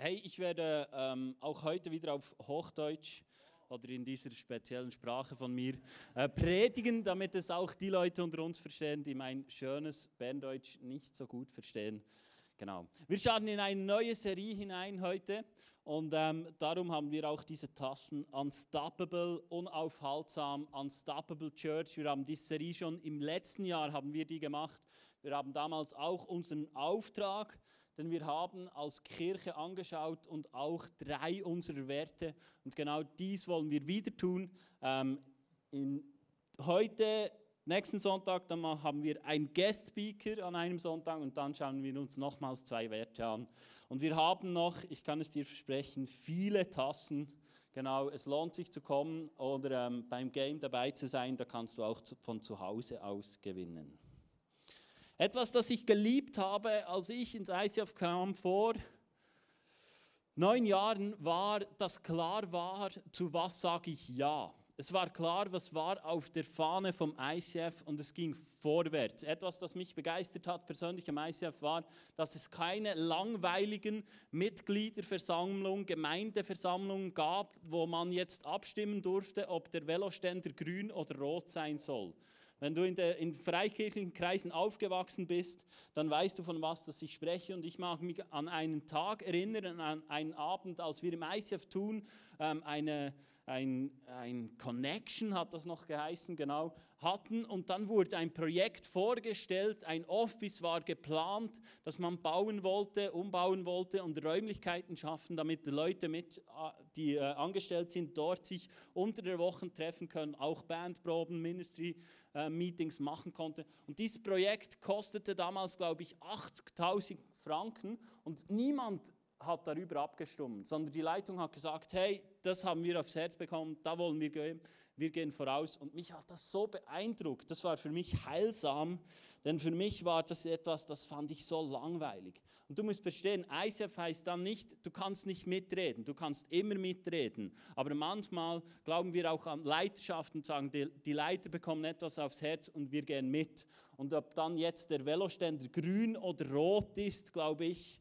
Hey, ich werde ähm, auch heute wieder auf Hochdeutsch oder in dieser speziellen Sprache von mir äh, predigen, damit es auch die Leute unter uns verstehen, die mein schönes Berndeutsch nicht so gut verstehen. Genau. Wir starten in eine neue Serie hinein heute und ähm, darum haben wir auch diese Tassen Unstoppable, unaufhaltsam, Unstoppable Church. Wir haben diese Serie schon im letzten Jahr haben wir die gemacht. Wir haben damals auch unseren Auftrag denn wir haben als Kirche angeschaut und auch drei unserer Werte. Und genau dies wollen wir wieder tun. Ähm, in, heute, nächsten Sonntag, dann haben wir einen Guest Speaker an einem Sonntag und dann schauen wir uns nochmals zwei Werte an. Und wir haben noch, ich kann es dir versprechen, viele Tassen. Genau, es lohnt sich zu kommen oder ähm, beim Game dabei zu sein, da kannst du auch zu, von zu Hause aus gewinnen. Etwas, das ich geliebt habe, als ich ins ICF kam vor neun Jahren, war, dass klar war, zu was sage ich Ja. Es war klar, was war auf der Fahne vom ICF und es ging vorwärts. Etwas, das mich begeistert hat persönlich am ICF war, dass es keine langweiligen Mitgliederversammlungen, Gemeindeversammlungen gab, wo man jetzt abstimmen durfte, ob der Veloständer grün oder rot sein soll. Wenn du in, der, in freikirchlichen Kreisen aufgewachsen bist, dann weißt du, von was das ich spreche. Und ich mag mich an einen Tag erinnern, an einen Abend, als wir im ICF tun, ähm, eine, ein, ein Connection hat das noch geheißen, genau, hatten. Und dann wurde ein Projekt vorgestellt, ein Office war geplant, das man bauen wollte, umbauen wollte und Räumlichkeiten schaffen, damit die Leute, mit, äh, die äh, angestellt sind, dort sich unter der Woche treffen können, auch Bandproben, Ministry-Meetings äh, machen konnte. Und dieses Projekt kostete damals, glaube ich, 80.000 Franken und niemand hat darüber abgestimmt, sondern die Leitung hat gesagt, hey, das haben wir aufs Herz bekommen, da wollen wir gehen, wir gehen voraus. Und mich hat das so beeindruckt, das war für mich heilsam, denn für mich war das etwas, das fand ich so langweilig. Und du musst verstehen, ICF heißt dann nicht, du kannst nicht mitreden, du kannst immer mitreden. Aber manchmal glauben wir auch an Leiterschaft und sagen, die, die Leiter bekommen etwas aufs Herz und wir gehen mit. Und ob dann jetzt der Veloständer grün oder rot ist, glaube ich,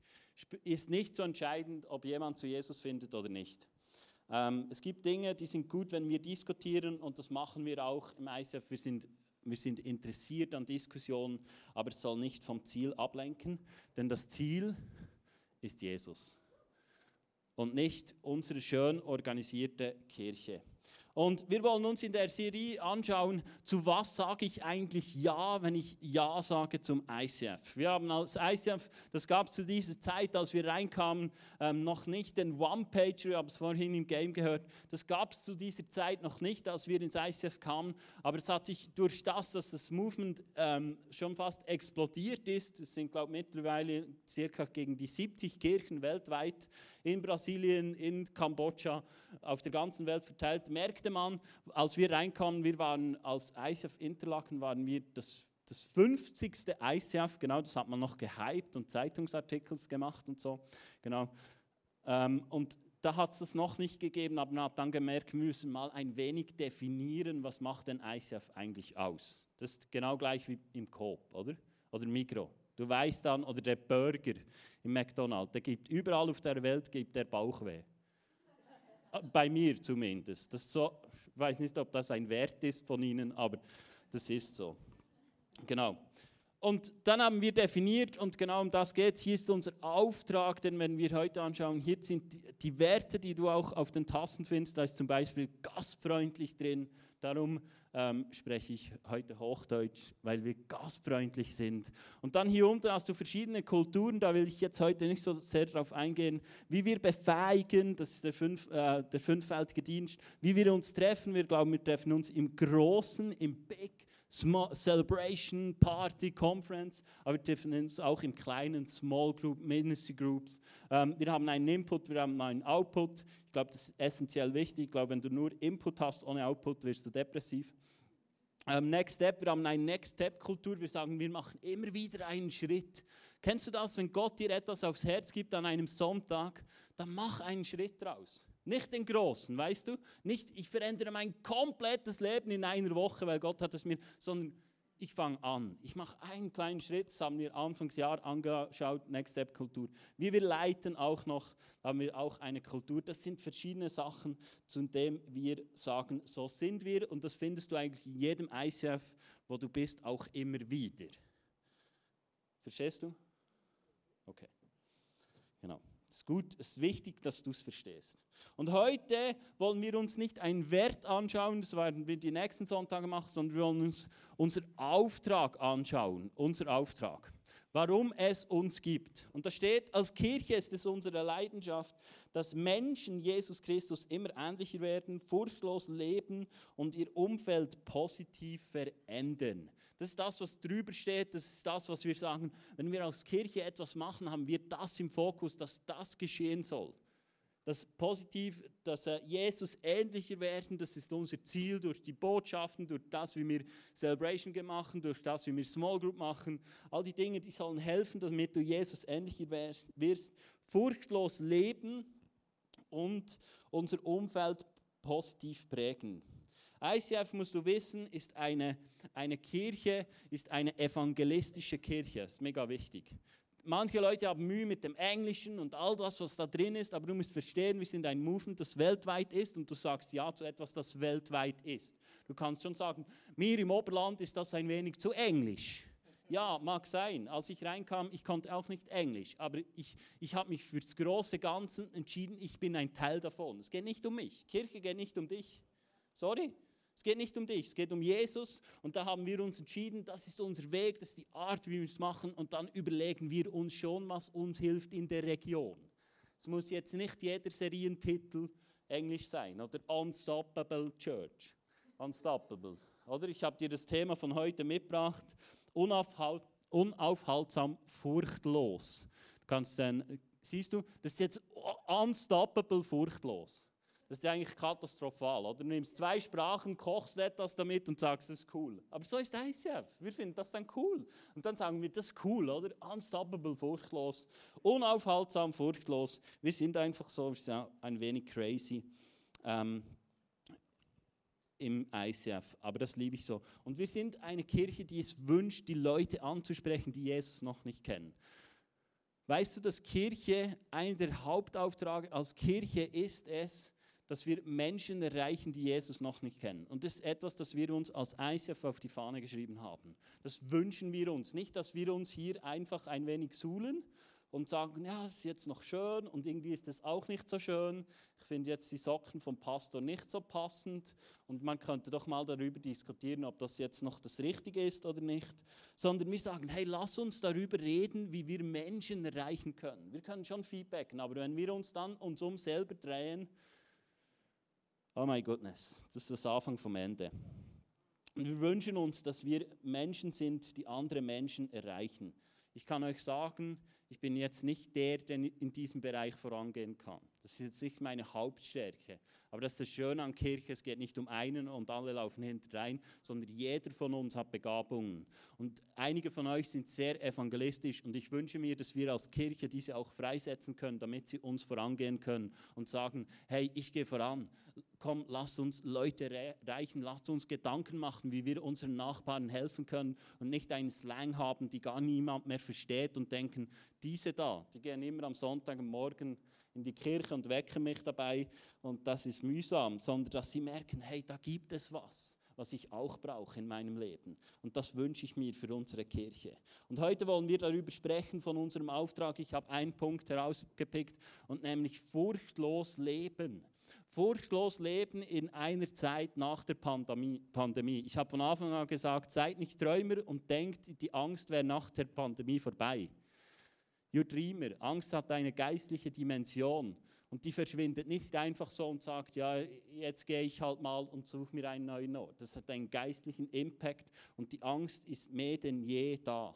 ist nicht so entscheidend, ob jemand zu Jesus findet oder nicht. Ähm, es gibt Dinge, die sind gut, wenn wir diskutieren und das machen wir auch im ISF. Wir sind, wir sind interessiert an Diskussionen, aber es soll nicht vom Ziel ablenken, denn das Ziel ist Jesus und nicht unsere schön organisierte Kirche. Und wir wollen uns in der Serie anschauen, zu was sage ich eigentlich Ja, wenn ich Ja sage zum ICF. Wir haben als ICF, das gab zu dieser Zeit, als wir reinkamen, ähm, noch nicht den One-Pager, ich habe es vorhin im Game gehört, das gab es zu dieser Zeit noch nicht, als wir ins ICF kamen, aber es hat sich durch das, dass das Movement ähm, schon fast explodiert ist, es sind glaube ich mittlerweile circa gegen die 70 Kirchen weltweit, in Brasilien, in Kambodscha, auf der ganzen Welt verteilt, merkte man, als wir reinkamen, wir waren als ICF Interlaken, waren wir das, das 50. ICF, genau, das hat man noch gehypt und Zeitungsartikels gemacht und so, genau. Ähm, und da hat es das noch nicht gegeben, aber man hat dann gemerkt, wir müssen mal ein wenig definieren, was macht denn ICF eigentlich aus. Das ist genau gleich wie im Coop, oder? Oder Mikro. Du weißt dann, oder der Burger im McDonald's, der gibt überall auf der Welt gibt der Bauchweh. Ah, bei mir zumindest. Das so, ich weiß nicht, ob das ein Wert ist von Ihnen, aber das ist so. Genau. Und dann haben wir definiert, und genau um das geht es, hier ist unser Auftrag, denn wenn wir heute anschauen, hier sind die, die Werte, die du auch auf den Tassen findest, da ist zum Beispiel gastfreundlich drin, Darum ähm, spreche ich heute Hochdeutsch, weil wir gastfreundlich sind. Und dann hier unten hast du verschiedene Kulturen, da will ich jetzt heute nicht so sehr darauf eingehen, wie wir befähigen, das ist der, fünf, äh, der fünffältige Dienst, wie wir uns treffen. Wir glauben, wir treffen uns im Großen, im Big Celebration, Party, Conference, aber wir treffen uns auch im kleinen Small Group, Ministry Groups. Ähm, wir haben einen Input, wir haben einen Output. Ich glaube, das ist essentiell wichtig. Ich glaube, wenn du nur Input hast ohne Output, wirst du depressiv. Ähm, Next Step, wir haben eine Next Step Kultur. Wir sagen, wir machen immer wieder einen Schritt. Kennst du das, wenn Gott dir etwas aufs Herz gibt an einem Sonntag, dann mach einen Schritt draus. Nicht den großen, weißt du? Nicht, ich verändere mein komplettes Leben in einer Woche, weil Gott hat es mir, sondern ich fange an. Ich mache einen kleinen Schritt, das haben wir Anfangsjahr angeschaut, Next Step Kultur. Wie wir leiten auch noch, haben wir auch eine Kultur. Das sind verschiedene Sachen, zu denen wir sagen, so sind wir. Und das findest du eigentlich in jedem ICF, wo du bist, auch immer wieder. Verstehst du? Okay. Genau. Ist gut, es ist wichtig, dass du es verstehst. Und heute wollen wir uns nicht einen Wert anschauen, das werden wir die nächsten Sonntage machen, sondern wir wollen uns unseren Auftrag anschauen, unser Auftrag, warum es uns gibt. Und da steht, als Kirche ist es unsere Leidenschaft, dass Menschen Jesus Christus immer ähnlicher werden, furchtlos leben und ihr Umfeld positiv verändern. Das ist das, was drüber steht. Das ist das, was wir sagen. Wenn wir als Kirche etwas machen, haben wir das im Fokus, dass das geschehen soll. Das positiv, dass Jesus ähnlicher werden, das ist unser Ziel durch die Botschaften, durch das, wie wir Celebration machen, durch das, wie wir Small Group machen. All die Dinge, die sollen helfen, damit du Jesus ähnlicher wirst. Furchtlos leben und unser Umfeld positiv prägen. ICF, musst du wissen, ist eine, eine Kirche, ist eine evangelistische Kirche. Das ist mega wichtig. Manche Leute haben Mühe mit dem Englischen und all das, was da drin ist, aber du musst verstehen, wir sind ein Movement, das weltweit ist und du sagst Ja zu etwas, das weltweit ist. Du kannst schon sagen, mir im Oberland ist das ein wenig zu englisch. Ja, mag sein. Als ich reinkam, ich konnte auch nicht Englisch, aber ich, ich habe mich für das große Ganze entschieden, ich bin ein Teil davon. Es geht nicht um mich. Kirche geht nicht um dich. Sorry. Es geht nicht um dich, es geht um Jesus. Und da haben wir uns entschieden, das ist unser Weg, das ist die Art, wie wir es machen. Und dann überlegen wir uns schon, was uns hilft in der Region. Es muss jetzt nicht jeder Serientitel Englisch sein oder Unstoppable Church. Unstoppable. Oder ich habe dir das Thema von heute mitgebracht. Unaufhalt, unaufhaltsam furchtlos. Du kannst dann, siehst du, das ist jetzt unstoppable furchtlos. Das ist eigentlich katastrophal. Oder? Du nimmst zwei Sprachen, kochst etwas damit und sagst, das ist cool. Aber so ist ICF. Wir finden das dann cool. Und dann sagen wir, das ist cool, oder? Unstoppable, furchtlos. Unaufhaltsam, furchtlos. Wir sind einfach so, wir ein wenig crazy ähm, im ICF. Aber das liebe ich so. Und wir sind eine Kirche, die es wünscht, die Leute anzusprechen, die Jesus noch nicht kennen. Weißt du, dass Kirche, einer der Hauptaufträge als Kirche ist es, dass wir Menschen erreichen, die Jesus noch nicht kennen. Und das ist etwas, das wir uns als ICF auf die Fahne geschrieben haben. Das wünschen wir uns. Nicht, dass wir uns hier einfach ein wenig suhlen und sagen, ja, es ist jetzt noch schön und irgendwie ist es auch nicht so schön. Ich finde jetzt die Socken vom Pastor nicht so passend und man könnte doch mal darüber diskutieren, ob das jetzt noch das Richtige ist oder nicht. Sondern wir sagen, hey, lass uns darüber reden, wie wir Menschen erreichen können. Wir können schon feedbacken, aber wenn wir uns dann uns um selber drehen, Oh my goodness, das ist das Anfang vom Ende. Und wir wünschen uns, dass wir Menschen sind, die andere Menschen erreichen. Ich kann euch sagen, ich bin jetzt nicht der, der in diesem Bereich vorangehen kann. Das ist jetzt nicht meine Hauptstärke. Aber das ist das Schöne an Kirche, es geht nicht um einen und alle laufen hinterdrein, sondern jeder von uns hat Begabungen. Und einige von euch sind sehr evangelistisch und ich wünsche mir, dass wir als Kirche diese auch freisetzen können, damit sie uns vorangehen können und sagen, hey, ich gehe voran, komm, lasst uns Leute reichen, lasst uns Gedanken machen, wie wir unseren Nachbarn helfen können und nicht einen Slang haben, die gar niemand mehr versteht und denken, diese da, die gehen immer am Sonntagmorgen in die Kirche und wecken mich dabei und das ist mühsam, sondern dass sie merken, hey, da gibt es was was ich auch brauche in meinem Leben. Und das wünsche ich mir für unsere Kirche. Und heute wollen wir darüber sprechen von unserem Auftrag. Ich habe einen Punkt herausgepickt und nämlich furchtlos leben. Furchtlos leben in einer Zeit nach der Pandemie. Ich habe von Anfang an gesagt, seid nicht Träumer und denkt, die Angst wäre nach der Pandemie vorbei. Ihr Dreamer, Angst hat eine geistliche Dimension und die verschwindet nicht einfach so und sagt, ja, jetzt gehe ich halt mal und suche mir einen neuen Ort. Das hat einen geistlichen Impact und die Angst ist mehr denn je da.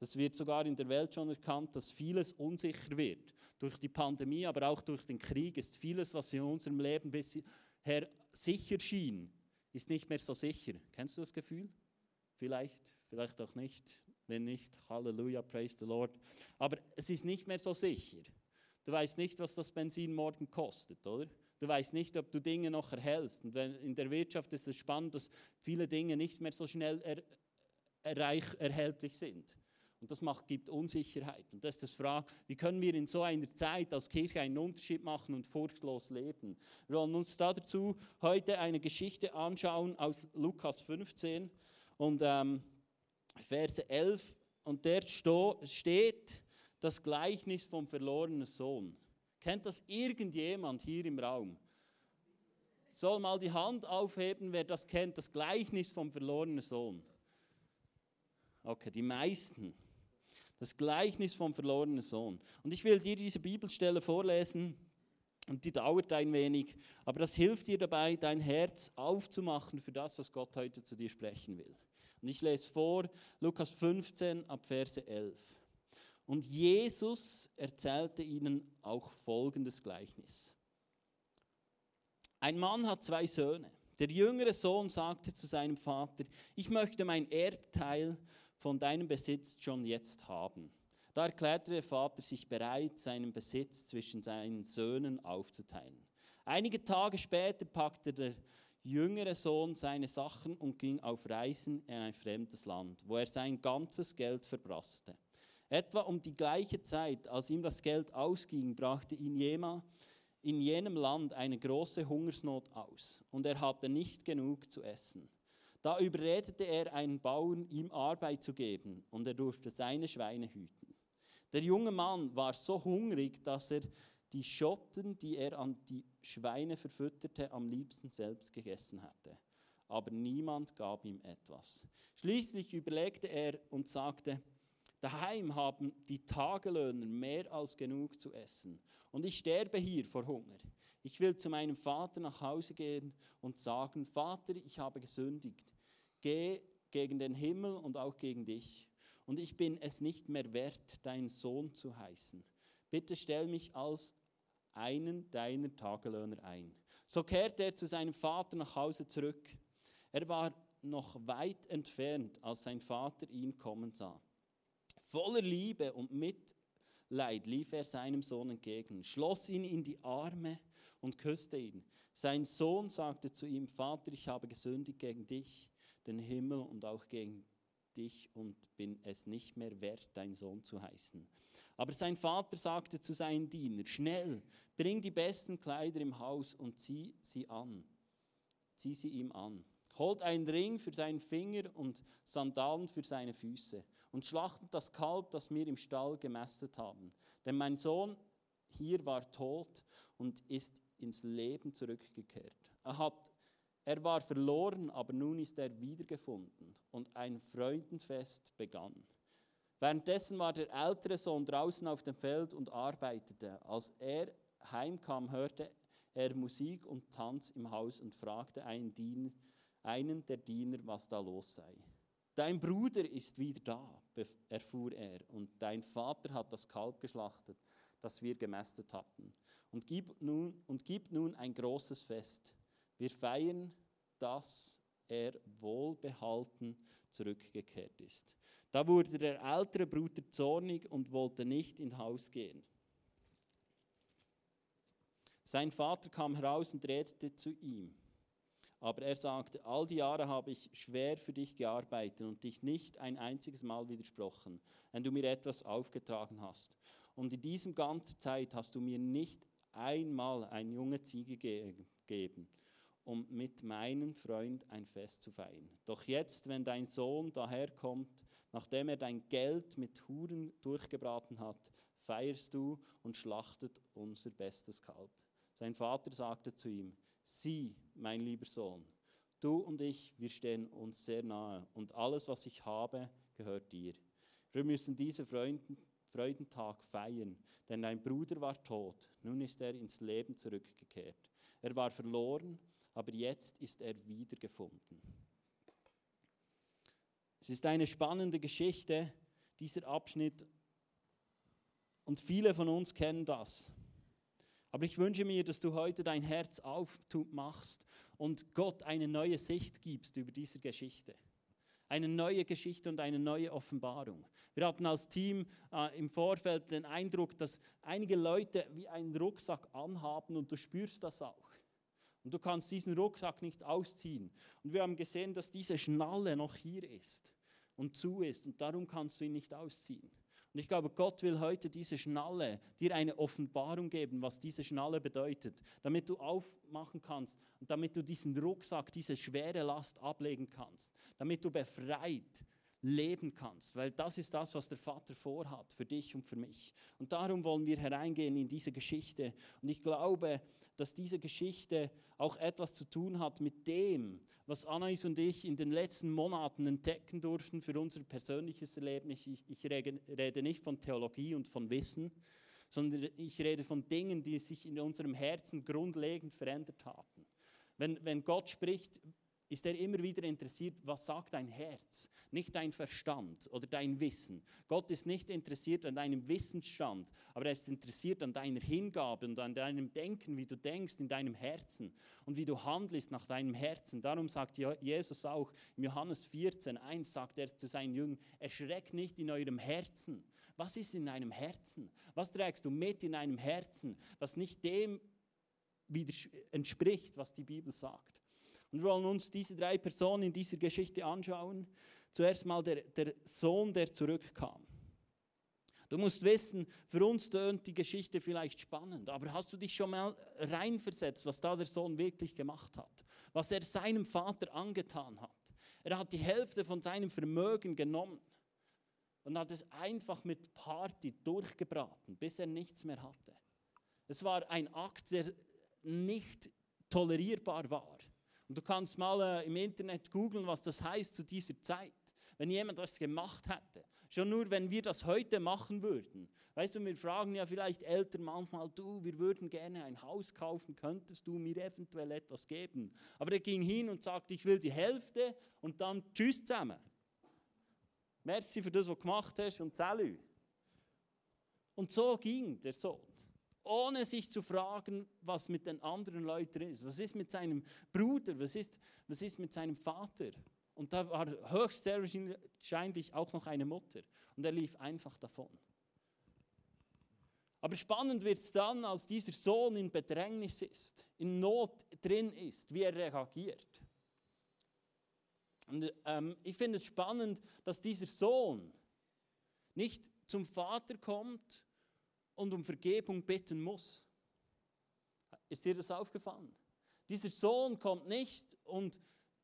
Das wird sogar in der Welt schon erkannt, dass vieles unsicher wird. Durch die Pandemie, aber auch durch den Krieg ist vieles, was in unserem Leben bisher sicher schien, ist nicht mehr so sicher. Kennst du das Gefühl? Vielleicht, vielleicht auch nicht. Wenn nicht, Halleluja, praise the Lord. Aber es ist nicht mehr so sicher. Du weißt nicht, was das Benzin morgen kostet, oder? Du weißt nicht, ob du Dinge noch erhältst. Und in der Wirtschaft ist es spannend, dass viele Dinge nicht mehr so schnell er, erreich, erhältlich sind. Und das macht, gibt Unsicherheit. Und das ist das Frage, wie können wir in so einer Zeit als Kirche einen Unterschied machen und furchtlos leben? Wir wollen uns dazu heute eine Geschichte anschauen aus Lukas 15 und ähm, Verse 11. Und der steht das Gleichnis vom verlorenen Sohn. Kennt das irgendjemand hier im Raum? Soll mal die Hand aufheben, wer das kennt, das Gleichnis vom verlorenen Sohn. Okay, die meisten. Das Gleichnis vom verlorenen Sohn. Und ich will dir diese Bibelstelle vorlesen und die dauert ein wenig, aber das hilft dir dabei, dein Herz aufzumachen für das, was Gott heute zu dir sprechen will. Und ich lese vor Lukas 15 ab Verse 11. Und Jesus erzählte ihnen auch folgendes Gleichnis. Ein Mann hat zwei Söhne. Der jüngere Sohn sagte zu seinem Vater, ich möchte mein Erbteil von deinem Besitz schon jetzt haben. Da erklärte der Vater sich bereit, seinen Besitz zwischen seinen Söhnen aufzuteilen. Einige Tage später packte der jüngere Sohn seine Sachen und ging auf Reisen in ein fremdes Land, wo er sein ganzes Geld verbrasste. Etwa um die gleiche Zeit, als ihm das Geld ausging, brachte ihn jemand in jenem Land eine große Hungersnot aus und er hatte nicht genug zu essen. Da überredete er einen Bauern, ihm Arbeit zu geben, und er durfte seine Schweine hüten. Der junge Mann war so hungrig, dass er die Schotten, die er an die Schweine verfütterte, am liebsten selbst gegessen hatte. Aber niemand gab ihm etwas. Schließlich überlegte er und sagte, Daheim haben die Tagelöhner mehr als genug zu essen. Und ich sterbe hier vor Hunger. Ich will zu meinem Vater nach Hause gehen und sagen, Vater, ich habe gesündigt. Geh gegen den Himmel und auch gegen dich. Und ich bin es nicht mehr wert, dein Sohn zu heißen. Bitte stell mich als einen deiner Tagelöhner ein. So kehrte er zu seinem Vater nach Hause zurück. Er war noch weit entfernt, als sein Vater ihn kommen sah. Voller Liebe und Mitleid lief er seinem Sohn entgegen, schloss ihn in die Arme und küsste ihn. Sein Sohn sagte zu ihm, Vater, ich habe gesündigt gegen dich, den Himmel und auch gegen dich und bin es nicht mehr wert, dein Sohn zu heißen. Aber sein Vater sagte zu seinen Dienern, schnell, bring die besten Kleider im Haus und zieh sie an. Zieh sie ihm an. Holt einen Ring für seinen Finger und Sandalen für seine Füße und schlachtet das Kalb, das wir im Stall gemästet haben. Denn mein Sohn hier war tot und ist ins Leben zurückgekehrt. Er, hat, er war verloren, aber nun ist er wiedergefunden und ein Freudenfest begann. Währenddessen war der ältere Sohn draußen auf dem Feld und arbeitete. Als er heimkam, hörte er Musik und Tanz im Haus und fragte einen, Diener, einen der Diener, was da los sei. Dein Bruder ist wieder da, erfuhr er, und dein Vater hat das Kalb geschlachtet, das wir gemästet hatten und gibt nun, und gibt nun ein großes Fest. Wir feiern, dass er wohlbehalten zurückgekehrt ist. Da wurde der ältere Bruder zornig und wollte nicht ins Haus gehen. Sein Vater kam heraus und redete zu ihm. Aber er sagte, all die Jahre habe ich schwer für dich gearbeitet und dich nicht ein einziges Mal widersprochen, wenn du mir etwas aufgetragen hast. Und in diesem ganzen Zeit hast du mir nicht einmal eine junge Ziege gegeben, um mit meinem Freund ein Fest zu feiern. Doch jetzt, wenn dein Sohn daherkommt, nachdem er dein Geld mit Huren durchgebraten hat, feierst du und schlachtet unser bestes Kalb. Sein Vater sagte zu ihm, sieh, mein lieber Sohn, du und ich, wir stehen uns sehr nahe und alles, was ich habe, gehört dir. Wir müssen diese Freuden Freudentag feiern, denn dein Bruder war tot, nun ist er ins Leben zurückgekehrt. Er war verloren, aber jetzt ist er wiedergefunden. Es ist eine spannende Geschichte, dieser Abschnitt, und viele von uns kennen das. Aber ich wünsche mir, dass du heute dein Herz aufmachst und Gott eine neue Sicht gibst über diese Geschichte eine neue Geschichte und eine neue Offenbarung. Wir hatten als Team äh, im Vorfeld den Eindruck, dass einige Leute wie einen Rucksack anhaben und du spürst das auch. Und du kannst diesen Rucksack nicht ausziehen. Und wir haben gesehen, dass diese Schnalle noch hier ist. und zu ist und darum kannst du ihn nicht ausziehen. Und ich glaube, Gott will heute diese Schnalle, dir eine Offenbarung geben, was diese Schnalle bedeutet, damit du aufmachen kannst und damit du diesen Rucksack, diese schwere Last ablegen kannst, damit du befreit leben kannst, weil das ist das, was der Vater vorhat für dich und für mich. Und darum wollen wir hereingehen in diese Geschichte. Und ich glaube, dass diese Geschichte auch etwas zu tun hat mit dem, was Anais und ich in den letzten Monaten entdecken durften für unser persönliches Erlebnis. Ich, ich rede nicht von Theologie und von Wissen, sondern ich rede von Dingen, die sich in unserem Herzen grundlegend verändert haben. Wenn, wenn Gott spricht, ist er immer wieder interessiert, was sagt dein Herz, nicht dein Verstand oder dein Wissen. Gott ist nicht interessiert an deinem Wissensstand, aber er ist interessiert an deiner Hingabe und an deinem Denken, wie du denkst in deinem Herzen und wie du handelst nach deinem Herzen. Darum sagt Jesus auch im Johannes 14, 1 sagt er zu seinen Jüngern, erschreckt nicht in eurem Herzen. Was ist in deinem Herzen? Was trägst du mit in deinem Herzen, das nicht dem entspricht, was die Bibel sagt? Und wir wollen uns diese drei Personen in dieser Geschichte anschauen. Zuerst mal der, der Sohn, der zurückkam. Du musst wissen, für uns tönt die Geschichte vielleicht spannend, aber hast du dich schon mal reinversetzt, was da der Sohn wirklich gemacht hat? Was er seinem Vater angetan hat? Er hat die Hälfte von seinem Vermögen genommen und hat es einfach mit Party durchgebraten, bis er nichts mehr hatte. Es war ein Akt, der nicht tolerierbar war. Und du kannst mal äh, im Internet googeln, was das heißt zu dieser Zeit. Wenn jemand das gemacht hätte. Schon nur, wenn wir das heute machen würden. Weißt du, wir fragen ja vielleicht Eltern manchmal, du, wir würden gerne ein Haus kaufen, könntest du mir eventuell etwas geben? Aber er ging hin und sagte, ich will die Hälfte und dann tschüss zusammen. Merci für das, was du gemacht hast und salü. Und so ging der Sohn ohne sich zu fragen, was mit den anderen Leuten ist. Was ist mit seinem Bruder? Was ist, was ist mit seinem Vater? Und da war höchst sehr wahrscheinlich auch noch eine Mutter. Und er lief einfach davon. Aber spannend wird es dann, als dieser Sohn in Bedrängnis ist, in Not drin ist, wie er reagiert. Und ähm, ich finde es spannend, dass dieser Sohn nicht zum Vater kommt und um Vergebung bitten muss. Ist dir das aufgefallen? Dieser Sohn kommt nicht und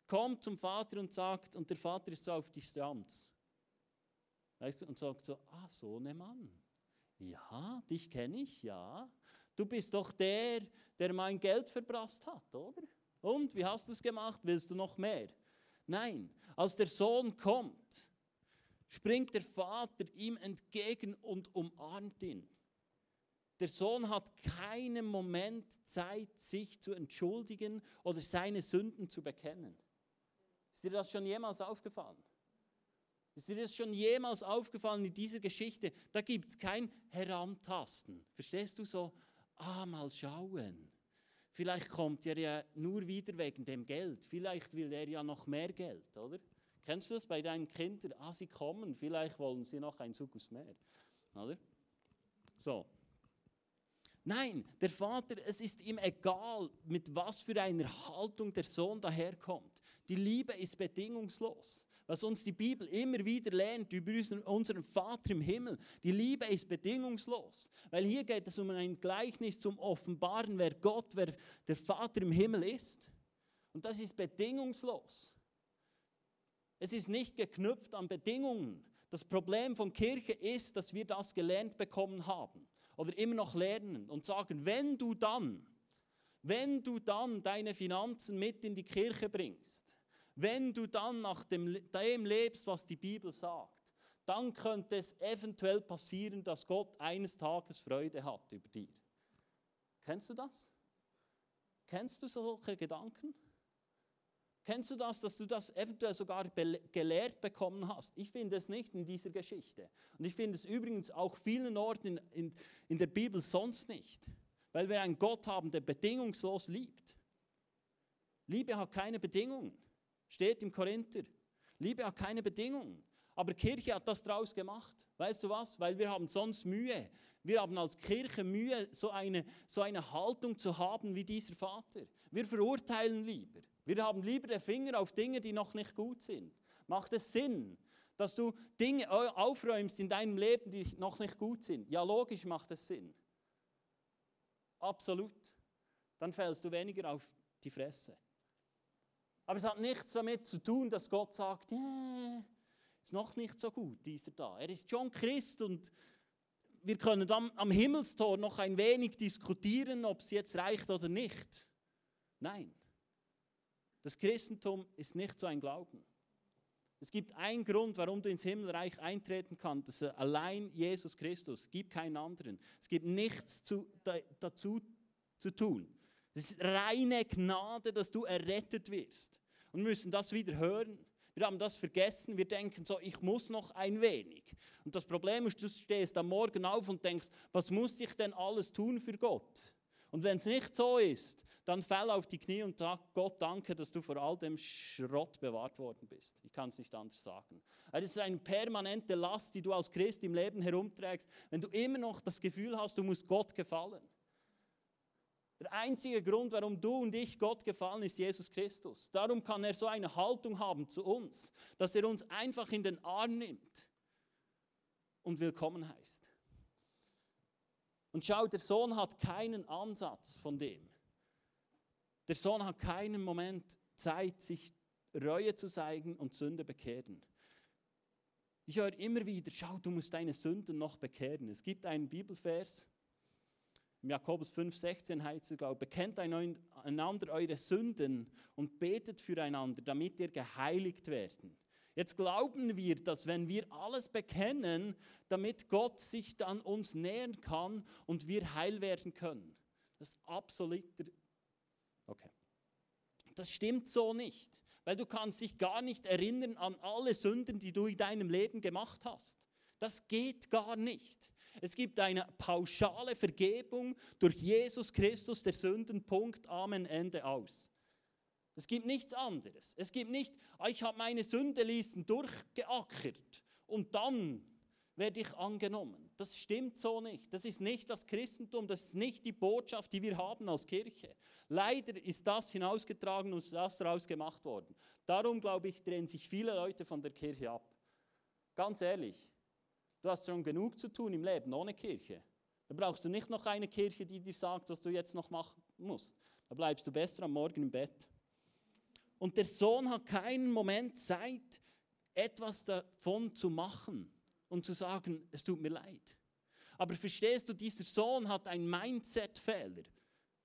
kommt zum Vater und sagt, und der Vater ist so auf die Strands. Weißt du, und sagt so, ah, Sohnemann, ja, dich kenne ich, ja. Du bist doch der, der mein Geld verprasst hat, oder? Und, wie hast du es gemacht? Willst du noch mehr? Nein, als der Sohn kommt, springt der Vater ihm entgegen und umarmt ihn. Der Sohn hat keinen Moment Zeit, sich zu entschuldigen oder seine Sünden zu bekennen. Ist dir das schon jemals aufgefallen? Ist dir das schon jemals aufgefallen in dieser Geschichte? Da gibt es kein Herantasten. Verstehst du so? Ah, mal schauen. Vielleicht kommt er ja nur wieder wegen dem Geld. Vielleicht will er ja noch mehr Geld, oder? Kennst du das bei deinen Kindern? Ah, sie kommen, vielleicht wollen sie noch ein Sugus mehr, oder? So, Nein, der Vater, es ist ihm egal, mit was für einer Haltung der Sohn daherkommt. Die Liebe ist bedingungslos. Was uns die Bibel immer wieder lernt über unseren Vater im Himmel. Die Liebe ist bedingungslos. Weil hier geht es um ein Gleichnis zum Offenbaren, wer Gott, wer der Vater im Himmel ist. Und das ist bedingungslos. Es ist nicht geknüpft an Bedingungen. Das Problem von Kirche ist, dass wir das gelernt bekommen haben oder immer noch lernen und sagen, wenn du dann, wenn du dann deine Finanzen mit in die Kirche bringst, wenn du dann nach dem, dem lebst, was die Bibel sagt, dann könnte es eventuell passieren, dass Gott eines Tages Freude hat über dir. Kennst du das? Kennst du solche Gedanken? Kennst du das, dass du das eventuell sogar gelehrt bekommen hast? Ich finde es nicht in dieser Geschichte. Und ich finde es übrigens auch vielen Orten in, in, in der Bibel sonst nicht. Weil wir einen Gott haben, der bedingungslos liebt. Liebe hat keine Bedingungen. Steht im Korinther. Liebe hat keine Bedingungen. Aber Kirche hat das draus gemacht. Weißt du was? Weil wir haben sonst Mühe. Wir haben als Kirche Mühe, so eine, so eine Haltung zu haben wie dieser Vater. Wir verurteilen lieber. Wir haben lieber den Finger auf Dinge, die noch nicht gut sind. Macht es Sinn, Dass du Dinge aufräumst in deinem Leben, die noch nicht gut sind. Ja, logisch macht es Sinn. Absolut. Dann fällst du weniger auf die Fresse. Aber es hat nichts damit zu tun, dass Gott sagt, yeah, ist noch nicht so gut, dieser da. Er ist schon Christ und wir können dann am Himmelstor noch ein wenig diskutieren, ob es jetzt reicht oder nicht. Nein, das Christentum ist nicht so ein Glauben. Es gibt einen Grund, warum du ins Himmelreich eintreten kannst. Das ist allein Jesus Christus. Es gibt keinen anderen. Es gibt nichts zu, da, dazu zu tun. Es ist reine Gnade, dass du errettet wirst. Und wir müssen das wieder hören. Wir haben das vergessen. Wir denken so, ich muss noch ein wenig. Und das Problem ist, du stehst am Morgen auf und denkst, was muss ich denn alles tun für Gott? Und wenn es nicht so ist, dann fall auf die Knie und sag Gott danke, dass du vor all dem Schrott bewahrt worden bist. Ich kann es nicht anders sagen. Es ist eine permanente Last, die du als Christ im Leben herumträgst, wenn du immer noch das Gefühl hast, du musst Gott gefallen. Der einzige Grund, warum du und ich Gott gefallen, ist Jesus Christus. Darum kann er so eine Haltung haben zu uns, dass er uns einfach in den Arm nimmt und willkommen heißt. Und schau, der Sohn hat keinen Ansatz von dem. Der Sohn hat keinen Moment Zeit, sich Reue zu zeigen und Sünde bekehren. Ich höre immer wieder, schau, du musst deine Sünden noch bekehren. Es gibt einen Bibelvers, im Jakobus 5,16 heißt es, glaube bekennt einander eure Sünden und betet füreinander, damit ihr geheiligt werden. Jetzt glauben wir, dass wenn wir alles bekennen, damit Gott sich dann uns nähern kann und wir heil werden können. Das ist absoluter. Okay. Das stimmt so nicht, weil du kannst dich gar nicht erinnern an alle Sünden, die du in deinem Leben gemacht hast. Das geht gar nicht. Es gibt eine pauschale Vergebung durch Jesus Christus, der Sündenpunkt, Amen, Ende aus. Es gibt nichts anderes. Es gibt nicht, ah, ich habe meine Sündelisten durchgeackert und dann werde ich angenommen. Das stimmt so nicht. Das ist nicht das Christentum, das ist nicht die Botschaft, die wir haben als Kirche. Leider ist das hinausgetragen und das daraus gemacht worden. Darum, glaube ich, drehen sich viele Leute von der Kirche ab. Ganz ehrlich, Du hast schon genug zu tun im Leben ohne Kirche. Da brauchst du nicht noch eine Kirche, die dir sagt, was du jetzt noch machen musst. Da bleibst du besser am Morgen im Bett. Und der Sohn hat keinen Moment Zeit, etwas davon zu machen und zu sagen, es tut mir leid. Aber verstehst du, dieser Sohn hat einen Mindset-Fehler,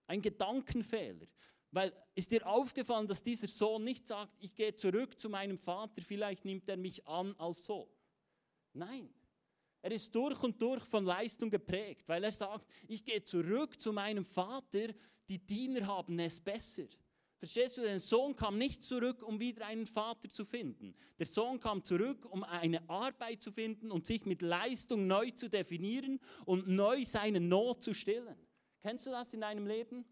einen Gedankenfehler. Weil ist dir aufgefallen, dass dieser Sohn nicht sagt, ich gehe zurück zu meinem Vater, vielleicht nimmt er mich an als Sohn. Nein, er ist durch und durch von Leistung geprägt, weil er sagt, ich gehe zurück zu meinem Vater, die Diener haben es besser. Verstehst du, der Sohn kam nicht zurück, um wieder einen Vater zu finden. Der Sohn kam zurück, um eine Arbeit zu finden und sich mit Leistung neu zu definieren und neu seine Not zu stillen. Kennst du das in deinem Leben?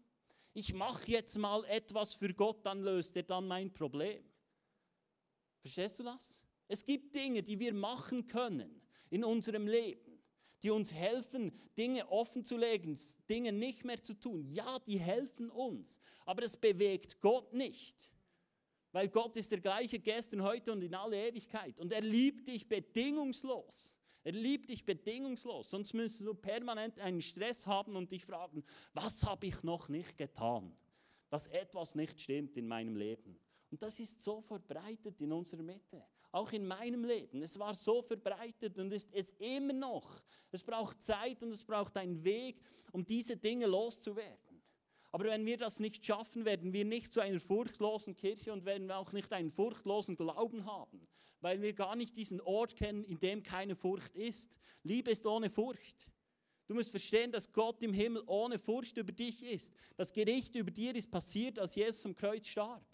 Ich mache jetzt mal etwas für Gott, dann löst er dann mein Problem. Verstehst du das? Es gibt Dinge, die wir machen können in unserem Leben, die uns helfen, Dinge offen zu legen, Dinge nicht mehr zu tun. Ja, die helfen uns, aber es bewegt Gott nicht. Weil Gott ist der gleiche gestern, heute und in alle Ewigkeit. Und er liebt dich bedingungslos. Er liebt dich bedingungslos. Sonst müsstest du permanent einen Stress haben und dich fragen, was habe ich noch nicht getan, dass etwas nicht stimmt in meinem Leben. Und das ist so verbreitet in unserer Mitte. Auch in meinem Leben. Es war so verbreitet und ist es immer noch. Es braucht Zeit und es braucht einen Weg, um diese Dinge loszuwerden. Aber wenn wir das nicht schaffen, werden wir nicht zu einer furchtlosen Kirche und werden wir auch nicht einen furchtlosen Glauben haben, weil wir gar nicht diesen Ort kennen, in dem keine Furcht ist. Liebe ist ohne Furcht. Du musst verstehen, dass Gott im Himmel ohne Furcht über dich ist. Das Gericht über dir ist passiert, als Jesus am Kreuz starb.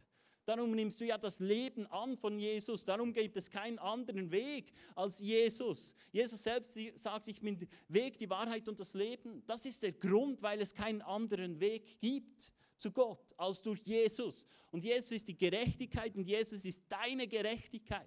Darum nimmst du ja das Leben an von Jesus. Darum gibt es keinen anderen Weg als Jesus. Jesus selbst sagt, ich bin der Weg, die Wahrheit und das Leben. Das ist der Grund, weil es keinen anderen Weg gibt zu Gott als durch Jesus. Und Jesus ist die Gerechtigkeit und Jesus ist deine Gerechtigkeit.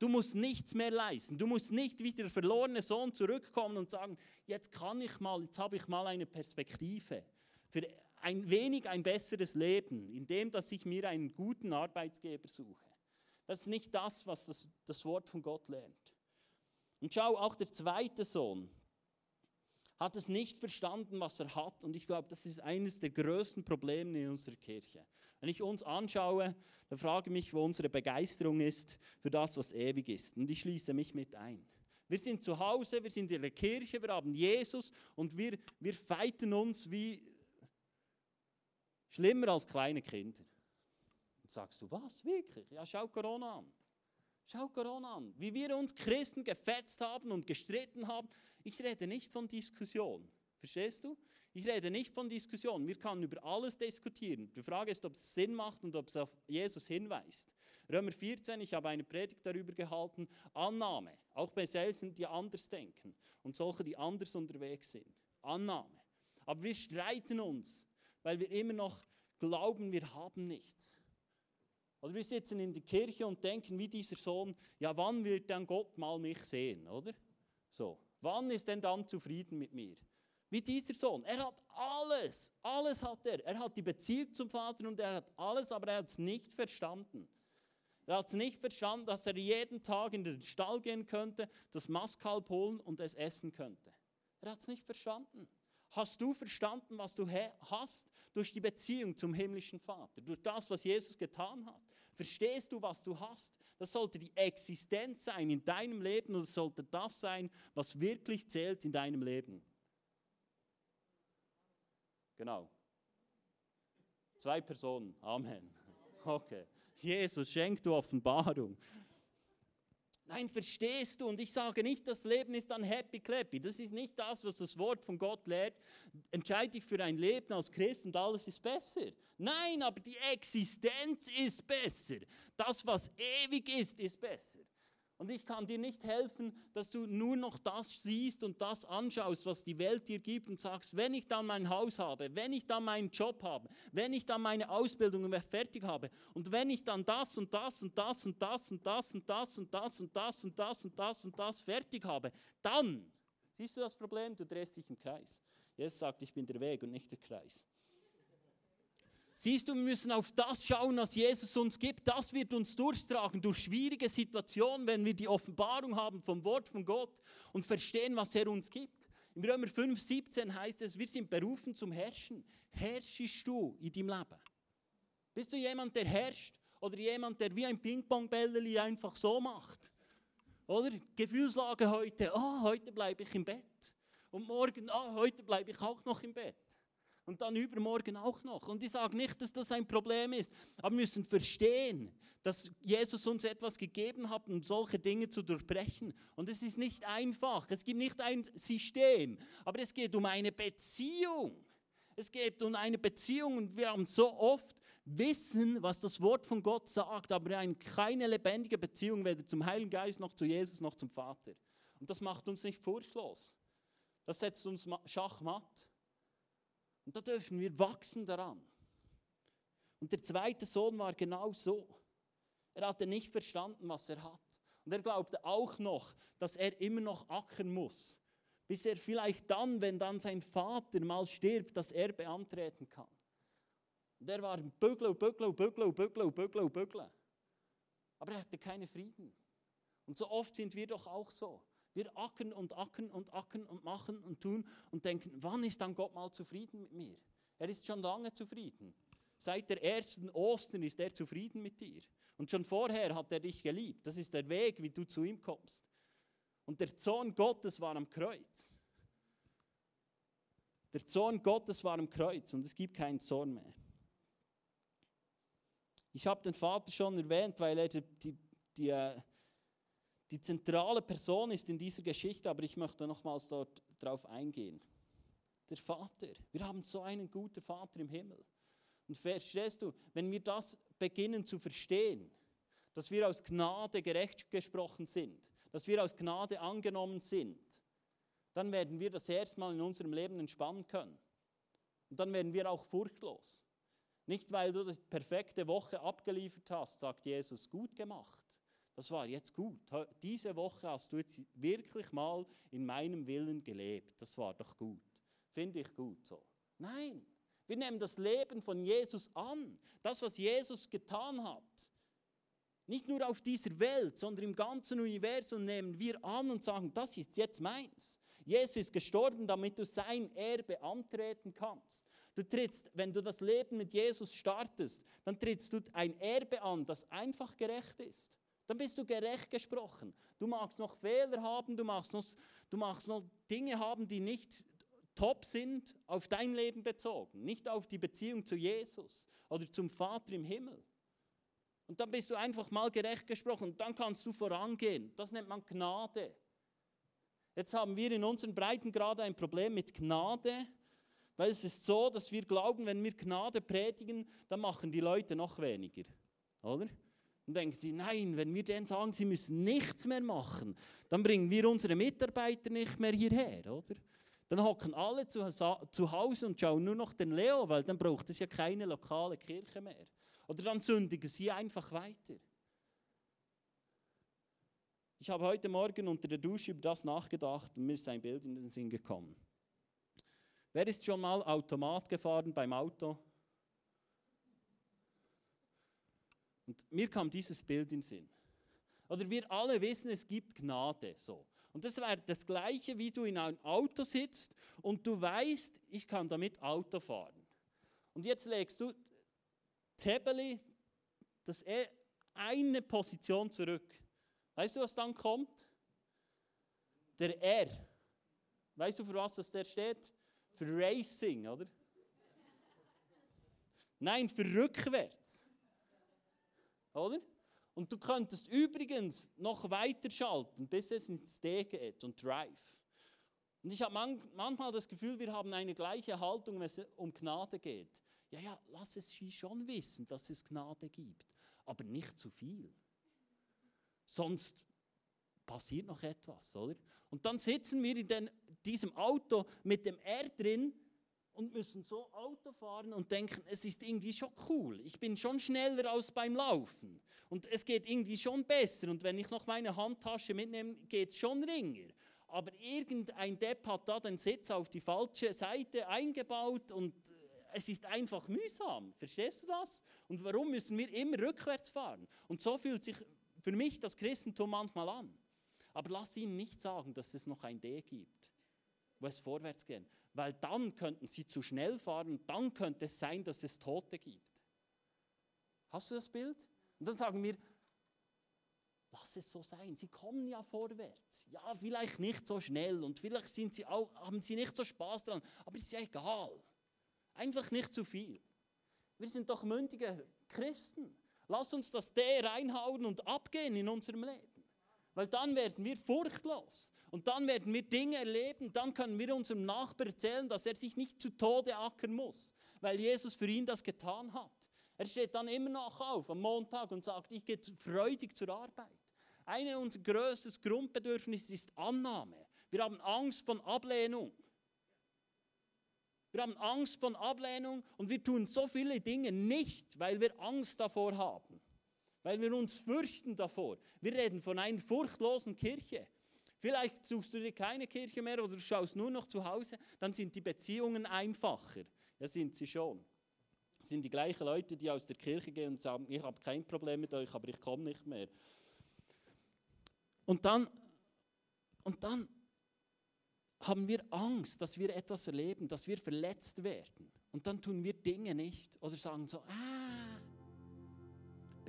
Du musst nichts mehr leisten. Du musst nicht wie der verlorene Sohn zurückkommen und sagen, jetzt kann ich mal, jetzt habe ich mal eine Perspektive. Für ein wenig ein besseres Leben, indem dass ich mir einen guten Arbeitsgeber suche. Das ist nicht das, was das, das Wort von Gott lernt. Und schau, auch der zweite Sohn hat es nicht verstanden, was er hat. Und ich glaube, das ist eines der größten Probleme in unserer Kirche. Wenn ich uns anschaue, dann frage ich mich, wo unsere Begeisterung ist für das, was ewig ist. Und ich schließe mich mit ein. Wir sind zu Hause, wir sind in der Kirche, wir haben Jesus und wir, wir feiten uns wie schlimmer als kleine Kinder. Und sagst du, was, wirklich? Ja, schau Corona an. Schau Corona an. Wie wir uns Christen gefetzt haben und gestritten haben. Ich rede nicht von Diskussion. Verstehst du? Ich rede nicht von Diskussion. Wir können über alles diskutieren. Die Frage ist, ob es Sinn macht und ob es auf Jesus hinweist. Römer 14, ich habe eine Predigt darüber gehalten, Annahme, auch bei Selsen, die anders denken und solche, die anders unterwegs sind. Annahme. Aber wir streiten uns, weil wir immer noch glauben, wir haben nichts. Oder wir sitzen in der Kirche und denken wie dieser Sohn, ja, wann wird dann Gott mal mich sehen, oder? So, wann ist denn dann zufrieden mit mir? Wie dieser Sohn. Er hat alles, alles hat er. Er hat die Beziehung zum Vater und er hat alles, aber er hat es nicht verstanden. Er hat es nicht verstanden, dass er jeden Tag in den Stall gehen könnte, das Mastkalb holen und es essen könnte. Er hat es nicht verstanden. Hast du verstanden, was du hast durch die Beziehung zum himmlischen Vater, durch das, was Jesus getan hat? Verstehst du, was du hast? Das sollte die Existenz sein in deinem Leben und es sollte das sein, was wirklich zählt in deinem Leben. Genau. Zwei Personen. Amen. Okay. Jesus, schenk du Offenbarung. Nein, verstehst du? Und ich sage nicht, das Leben ist dann happy clappy. Das ist nicht das, was das Wort von Gott lehrt. Entscheide dich für ein Leben als Christ und alles ist besser. Nein, aber die Existenz ist besser. Das, was ewig ist, ist besser. Und ich kann dir nicht helfen, dass du nur noch das siehst und das anschaust, was die Welt dir gibt und sagst, wenn ich dann mein Haus habe, wenn ich dann meinen Job habe, wenn ich dann meine Ausbildung fertig habe und wenn ich dann das und das und das und das und das und das und das und das und das und das und das fertig habe, dann siehst du das Problem, du drehst dich im Kreis. Jesus sagt, ich bin der Weg und nicht der Kreis. Siehst du, wir müssen auf das schauen, was Jesus uns gibt. Das wird uns durchtragen durch schwierige Situationen, wenn wir die Offenbarung haben vom Wort von Gott und verstehen, was er uns gibt. Im Römer 5, 17 heißt es, wir sind berufen zum Herrschen. Herrschst du in deinem Leben? Bist du jemand, der herrscht? Oder jemand, der wie ein Ping-Pong-Bälleli einfach so macht? Oder? Gefühlslage heute, oh, heute bleibe ich im Bett. Und morgen, oh, heute bleibe ich auch noch im Bett und dann übermorgen auch noch. Und ich sage nicht, dass das ein Problem ist, aber wir müssen verstehen, dass Jesus uns etwas gegeben hat, um solche Dinge zu durchbrechen. Und es ist nicht einfach, es gibt nicht ein System, aber es geht um eine Beziehung. Es geht um eine Beziehung und wir haben so oft Wissen, was das Wort von Gott sagt, aber keine lebendige Beziehung weder zum Heiligen Geist noch zu Jesus noch zum Vater. Und das macht uns nicht furchtlos. Das setzt uns schachmatt. Und da dürfen wir wachsen daran. Und der zweite Sohn war genau so. Er hatte nicht verstanden, was er hat. Und er glaubte auch noch, dass er immer noch ackern muss, bis er vielleicht dann, wenn dann sein Vater mal stirbt, das Erbe antreten kann. Und er war bügle, bügle, bügle, bügle, bügle, bügle. Aber er hatte keinen Frieden. Und so oft sind wir doch auch so. Wir ackern und ackern und ackern und machen und tun und denken, wann ist dann Gott mal zufrieden mit mir? Er ist schon lange zufrieden. Seit der ersten Ostern ist er zufrieden mit dir. Und schon vorher hat er dich geliebt. Das ist der Weg, wie du zu ihm kommst. Und der Zorn Gottes war am Kreuz. Der Zorn Gottes war am Kreuz und es gibt keinen Zorn mehr. Ich habe den Vater schon erwähnt, weil er die, die, die äh, die zentrale Person ist in dieser Geschichte, aber ich möchte nochmals dort drauf eingehen. Der Vater. Wir haben so einen guten Vater im Himmel. Und verstehst du, wenn wir das beginnen zu verstehen, dass wir aus Gnade gerecht gesprochen sind, dass wir aus Gnade angenommen sind, dann werden wir das erstmal in unserem Leben entspannen können. Und dann werden wir auch furchtlos. Nicht, weil du die perfekte Woche abgeliefert hast, sagt Jesus, gut gemacht das war jetzt gut. Diese Woche hast du jetzt wirklich mal in meinem Willen gelebt. Das war doch gut. Finde ich gut so. Nein, wir nehmen das Leben von Jesus an. Das, was Jesus getan hat. Nicht nur auf dieser Welt, sondern im ganzen Universum nehmen wir an und sagen, das ist jetzt meins. Jesus ist gestorben, damit du sein Erbe antreten kannst. Du trittst, wenn du das Leben mit Jesus startest, dann trittst du ein Erbe an, das einfach gerecht ist. Dann bist du gerecht gesprochen. Du magst noch Fehler haben, du magst noch, du magst noch Dinge haben, die nicht top sind, auf dein Leben bezogen, nicht auf die Beziehung zu Jesus oder zum Vater im Himmel. Und dann bist du einfach mal gerecht gesprochen und dann kannst du vorangehen. Das nennt man Gnade. Jetzt haben wir in unseren Breitengrad ein Problem mit Gnade, weil es ist so, dass wir glauben, wenn wir Gnade predigen, dann machen die Leute noch weniger. Oder? Und denken sie, nein, wenn wir denen sagen, sie müssen nichts mehr machen, dann bringen wir unsere Mitarbeiter nicht mehr hierher, oder? Dann hocken alle zu, zu Hause und schauen nur noch den Leo, weil dann braucht es ja keine lokale Kirche mehr. Oder dann sündigen sie einfach weiter. Ich habe heute Morgen unter der Dusche über das nachgedacht und mir ist ein Bild in den Sinn gekommen. Wer ist schon mal Automat gefahren beim Auto? Und mir kam dieses Bild in den Sinn. Oder wir alle wissen, es gibt Gnade. So. Und das wäre das Gleiche, wie du in einem Auto sitzt und du weißt, ich kann damit Auto fahren. Und jetzt legst du Tabeli, das er eine Position zurück. Weißt du, was dann kommt? Der R. Weißt du, für was das der steht? Für Racing, oder? Nein, für rückwärts. Oder? Und du könntest übrigens noch weiter schalten, bis es ins D geht und Drive. Und ich habe manchmal das Gefühl, wir haben eine gleiche Haltung, wenn es um Gnade geht. Ja, ja, lass es sie schon wissen, dass es Gnade gibt, aber nicht zu viel. Sonst passiert noch etwas, oder? Und dann sitzen wir in den, diesem Auto mit dem R drin und müssen so Auto fahren und denken, es ist irgendwie schon cool. Ich bin schon schneller als beim Laufen. Und es geht irgendwie schon besser. Und wenn ich noch meine Handtasche mitnehme, geht es schon ringer. Aber irgendein Depp hat da den Sitz auf die falsche Seite eingebaut und es ist einfach mühsam. Verstehst du das? Und warum müssen wir immer rückwärts fahren? Und so fühlt sich für mich das Christentum manchmal an. Aber lass ihnen nicht sagen, dass es noch ein D gibt, wo es vorwärts geht. Weil dann könnten sie zu schnell fahren dann könnte es sein, dass es Tote gibt. Hast du das Bild? Und dann sagen wir, lass es so sein. Sie kommen ja vorwärts. Ja, vielleicht nicht so schnell und vielleicht sind sie auch, haben sie nicht so Spaß dran, aber ist ja egal. Einfach nicht zu viel. Wir sind doch mündige Christen. Lass uns das D reinhauen und abgehen in unserem Leben. Weil dann werden wir furchtlos. Und dann werden wir Dinge erleben. Dann können wir unserem Nachbar erzählen, dass er sich nicht zu Tode ackern muss, weil Jesus für ihn das getan hat. Er steht dann immer noch auf am Montag und sagt, ich gehe freudig zur Arbeit. Eine unserer größten Grundbedürfnisse ist Annahme. Wir haben Angst von Ablehnung. Wir haben Angst von Ablehnung und wir tun so viele Dinge nicht, weil wir Angst davor haben, weil wir uns fürchten davor. Wir reden von einer furchtlosen Kirche. Vielleicht suchst du dir keine Kirche mehr oder du schaust nur noch zu Hause, dann sind die Beziehungen einfacher. Ja, sind sie schon. Das sind die gleichen Leute, die aus der Kirche gehen und sagen, ich habe kein Problem mit euch, aber ich komme nicht mehr. Und dann, und dann haben wir Angst, dass wir etwas erleben, dass wir verletzt werden. Und dann tun wir Dinge nicht oder sagen so, ah,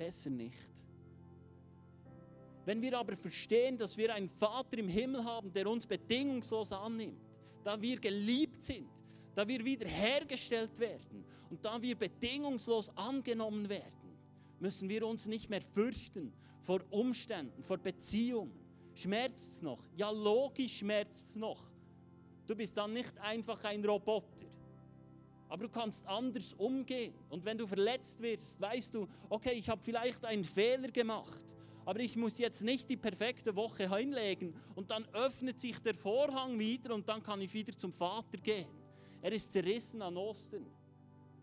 besser nicht. Wenn wir aber verstehen, dass wir einen Vater im Himmel haben, der uns bedingungslos annimmt, da wir geliebt sind, da wir wiederhergestellt werden und da wir bedingungslos angenommen werden, müssen wir uns nicht mehr fürchten vor Umständen, vor Beziehungen. Schmerzt es noch? Ja, logisch schmerzt es noch. Du bist dann nicht einfach ein Roboter. Aber du kannst anders umgehen. Und wenn du verletzt wirst, weißt du, okay, ich habe vielleicht einen Fehler gemacht, aber ich muss jetzt nicht die perfekte Woche hinlegen und dann öffnet sich der Vorhang wieder und dann kann ich wieder zum Vater gehen. Er ist zerrissen an Ostern.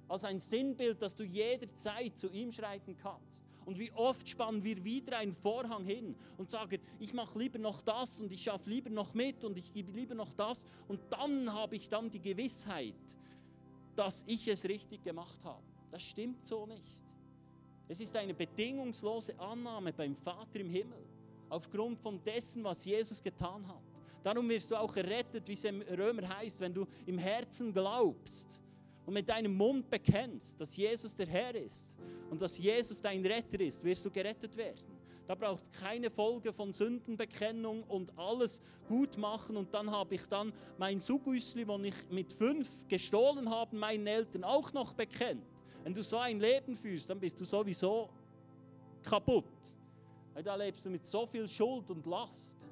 Als ein Sinnbild, dass du jederzeit zu ihm schreiten kannst. Und wie oft spannen wir wieder einen Vorhang hin und sagen, ich mache lieber noch das und ich schaffe lieber noch mit und ich gebe lieber noch das. Und dann habe ich dann die Gewissheit, dass ich es richtig gemacht habe. Das stimmt so nicht. Es ist eine bedingungslose Annahme beim Vater im Himmel, aufgrund von dessen, was Jesus getan hat. Darum wirst du auch errettet, wie es im Römer heißt, wenn du im Herzen glaubst und mit deinem Mund bekennst, dass Jesus der Herr ist und dass Jesus dein Retter ist, wirst du gerettet werden. Da braucht es keine Folge von Sündenbekennung und alles gut machen und dann habe ich dann mein Sugüsli, wo ich mit fünf gestohlen habe, meinen Eltern auch noch bekennt. Wenn du so ein Leben führst, dann bist du sowieso kaputt. Weil da lebst du mit so viel Schuld und Last,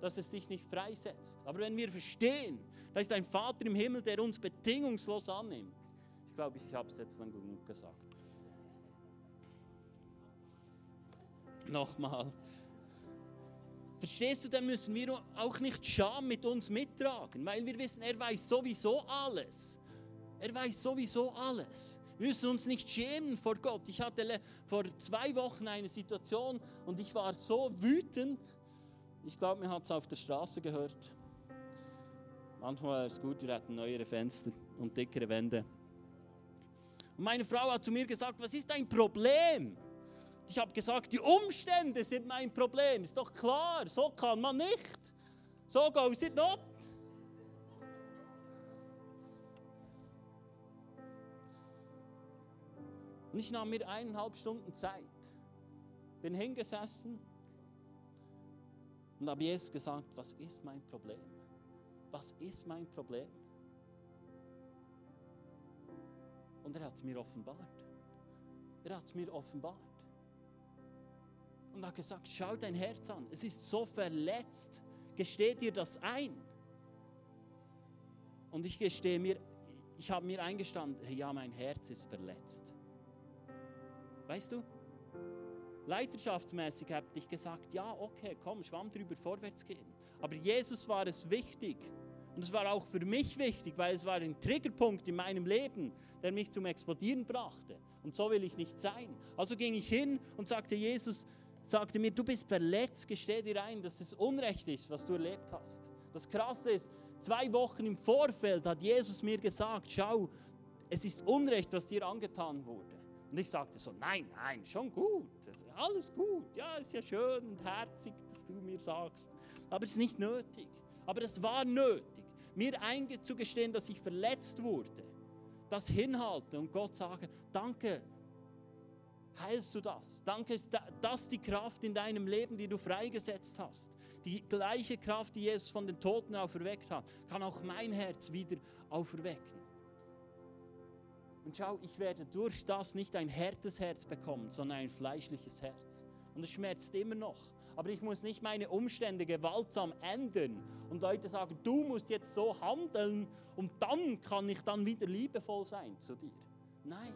dass es dich nicht freisetzt. Aber wenn wir verstehen, da ist ein Vater im Himmel, der uns bedingungslos annimmt. Ich glaube, ich habe es jetzt dann genug gesagt. Nochmal. Verstehst du, dann müssen wir auch nicht Scham mit uns mittragen, weil wir wissen, er weiß sowieso alles. Er weiß sowieso alles. Wir müssen uns nicht schämen vor Gott. Ich hatte vor zwei Wochen eine Situation und ich war so wütend. Ich glaube, mir hat es auf der Straße gehört. Manchmal ist es gut, wir hatten neuere Fenster und dickere Wände. Und meine Frau hat zu mir gesagt, was ist dein Problem? Ich habe gesagt, die Umstände sind mein Problem. Ist doch klar, so kann man nicht. So goes it not. Und ich nahm mir eineinhalb Stunden Zeit, bin hingesessen und habe Jesus gesagt, was ist mein Problem? Was ist mein Problem? Und er hat es mir offenbart. Er hat es mir offenbart und hat gesagt, schau dein Herz an, es ist so verletzt, gesteh dir das ein. Und ich gestehe mir, ich habe mir eingestanden, ja, mein Herz ist verletzt. Weißt du, leiterschaftsmäßig habe ich gesagt, ja, okay, komm, schwamm drüber, vorwärts gehen. Aber Jesus war es wichtig, und es war auch für mich wichtig, weil es war ein Triggerpunkt in meinem Leben, der mich zum Explodieren brachte. Und so will ich nicht sein. Also ging ich hin und sagte, Jesus, sagte mir, du bist verletzt, gesteh dir ein, dass es Unrecht ist, was du erlebt hast. Das Krasse ist, zwei Wochen im Vorfeld hat Jesus mir gesagt, schau, es ist Unrecht, was dir angetan wurde. Und ich sagte so, nein, nein, schon gut, alles gut, ja, ist ja schön und herzig, dass du mir sagst, aber es ist nicht nötig. Aber es war nötig, mir einzugestehen, dass ich verletzt wurde, das hinhalte und Gott sage, danke, heilst du das. Danke, ist das die Kraft in deinem Leben, die du freigesetzt hast. Die gleiche Kraft, die Jesus von den Toten auferweckt hat, kann auch mein Herz wieder auferwecken. Und schau, ich werde durch das nicht ein härtes Herz bekommen, sondern ein fleischliches Herz. Und es schmerzt immer noch. Aber ich muss nicht meine Umstände gewaltsam ändern und Leute sagen, du musst jetzt so handeln und dann kann ich dann wieder liebevoll sein zu dir. Nein.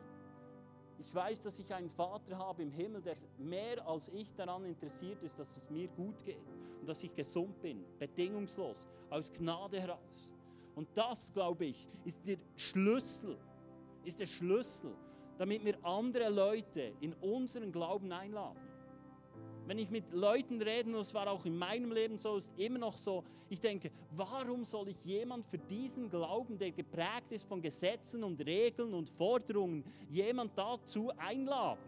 Ich weiß, dass ich einen Vater habe im Himmel, der mehr als ich daran interessiert ist, dass es mir gut geht und dass ich gesund bin, bedingungslos, aus Gnade heraus. Und das, glaube ich, ist der Schlüssel, ist der Schlüssel, damit wir andere Leute in unseren Glauben einladen. Wenn ich mit Leuten rede, und es war auch in meinem Leben so, ist immer noch so, ich denke, warum soll ich jemand für diesen Glauben, der geprägt ist von Gesetzen und Regeln und Forderungen, jemand dazu einladen?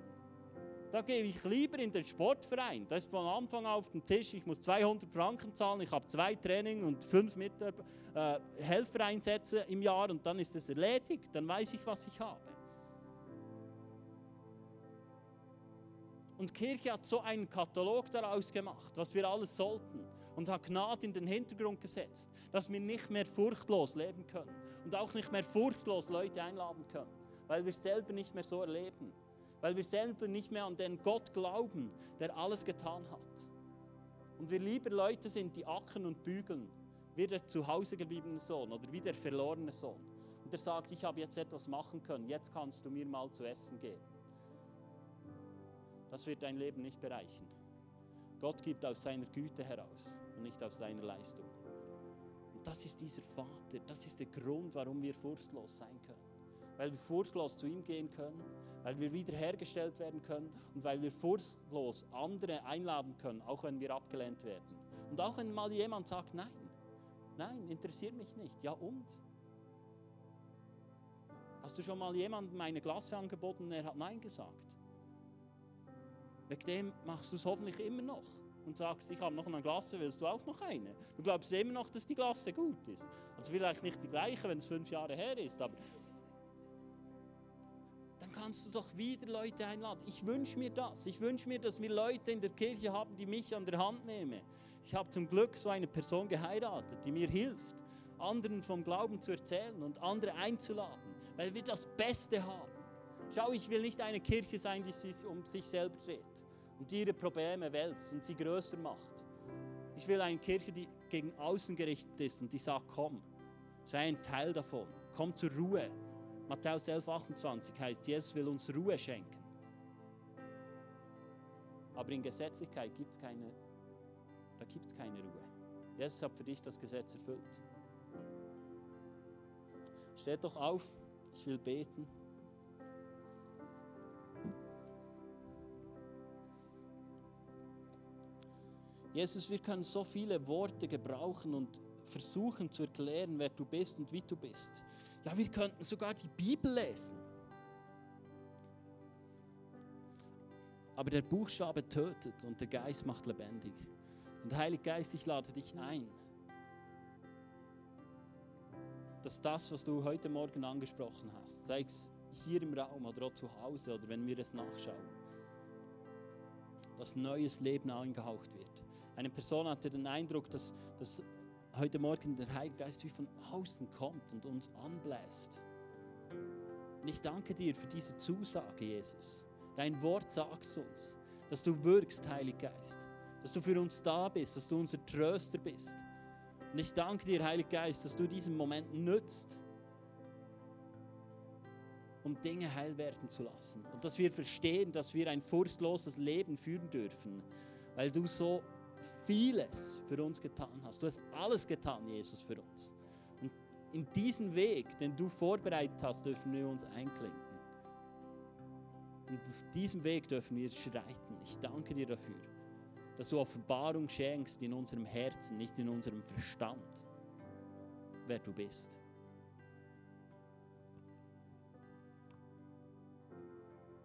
Da gehe ich lieber in den Sportverein. Da ist von Anfang auf dem Tisch, ich muss 200 Franken zahlen, ich habe zwei Training und fünf Mitarbeiter, äh, Helfereinsätze im Jahr und dann ist es erledigt, dann weiß ich, was ich habe. Und Kirche hat so einen Katalog daraus gemacht, was wir alles sollten. Und hat Gnade in den Hintergrund gesetzt, dass wir nicht mehr furchtlos leben können. Und auch nicht mehr furchtlos Leute einladen können. Weil wir selber nicht mehr so erleben. Weil wir selber nicht mehr an den Gott glauben, der alles getan hat. Und wir lieber Leute sind, die ackern und bügeln. Wie der zu Hause gebliebene Sohn oder wie der verlorene Sohn. Und der sagt, ich habe jetzt etwas machen können, jetzt kannst du mir mal zu essen geben das wird dein Leben nicht bereichen. Gott gibt aus seiner Güte heraus und nicht aus deiner Leistung. Und das ist dieser Vater, das ist der Grund, warum wir furchtlos sein können. Weil wir furchtlos zu ihm gehen können, weil wir wiederhergestellt werden können und weil wir furchtlos andere einladen können, auch wenn wir abgelehnt werden. Und auch wenn mal jemand sagt, nein, nein, interessiert mich nicht. Ja und? Hast du schon mal jemandem eine Glasse angeboten und er hat Nein gesagt? Wegen dem machst du es hoffentlich immer noch und sagst, ich habe noch eine Glasse, willst du auch noch eine? Du glaubst immer noch, dass die Glasse gut ist. Also vielleicht nicht die gleiche, wenn es fünf Jahre her ist, aber dann kannst du doch wieder Leute einladen. Ich wünsche mir das. Ich wünsche mir, dass wir Leute in der Kirche haben, die mich an der Hand nehmen. Ich habe zum Glück so eine Person geheiratet, die mir hilft, anderen vom Glauben zu erzählen und andere einzuladen, weil wir das Beste haben. Schau, ich will nicht eine Kirche sein, die sich um sich selber dreht und ihre Probleme wälzt und sie größer macht. Ich will eine Kirche, die gegen außen gerichtet ist und die sagt, komm, sei ein Teil davon, komm zur Ruhe. Matthäus 11, 28 heißt, Jesus will uns Ruhe schenken. Aber in Gesetzlichkeit gibt es keine, da gibt es keine Ruhe. Jesus hat für dich das Gesetz erfüllt. Steht doch auf, ich will beten. Jesus, wir können so viele Worte gebrauchen und versuchen zu erklären, wer du bist und wie du bist. Ja, wir könnten sogar die Bibel lesen. Aber der Buchstabe tötet und der Geist macht lebendig. Und Heilig Geist, ich lade dich ein, dass das, was du heute Morgen angesprochen hast, sei es hier im Raum oder auch zu Hause oder wenn wir es nachschauen, dass neues Leben eingehaucht wird. Eine Person hatte den Eindruck, dass, dass heute Morgen der Heilige Geist wie von außen kommt und uns anbläst. Und ich danke dir für diese Zusage, Jesus. Dein Wort sagt uns, dass du wirkst, Heiliger Geist. Dass du für uns da bist, dass du unser Tröster bist. Und ich danke dir, Heiliger Geist, dass du diesen Moment nützt, um Dinge heil werden zu lassen. Und dass wir verstehen, dass wir ein furchtloses Leben führen dürfen, weil du so vieles für uns getan hast. Du hast alles getan, Jesus, für uns. Und in diesen Weg, den du vorbereitet hast, dürfen wir uns einklinken. Und auf diesem Weg dürfen wir schreiten. Ich danke dir dafür, dass du Offenbarung schenkst in unserem Herzen, nicht in unserem Verstand, wer du bist.